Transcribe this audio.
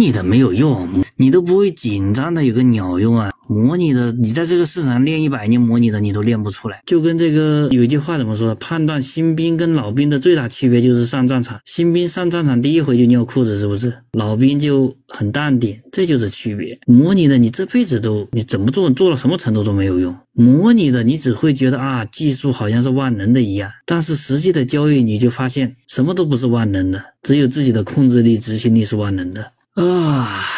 拟的没有用，你都不会紧张的有个鸟用啊！模拟的，你在这个市场练一百年模拟的，你都练不出来。就跟这个有一句话怎么说的？判断新兵跟老兵的最大区别就是上战场。新兵上战场第一回就尿裤子，是不是？老兵就很淡定，这就是区别。模拟的你这辈子都你怎么做，做到什么程度都没有用。模拟的你只会觉得啊，技术好像是万能的一样，但是实际的交易你就发现什么都不是万能的，只有自己的控制力、执行力是万能的啊。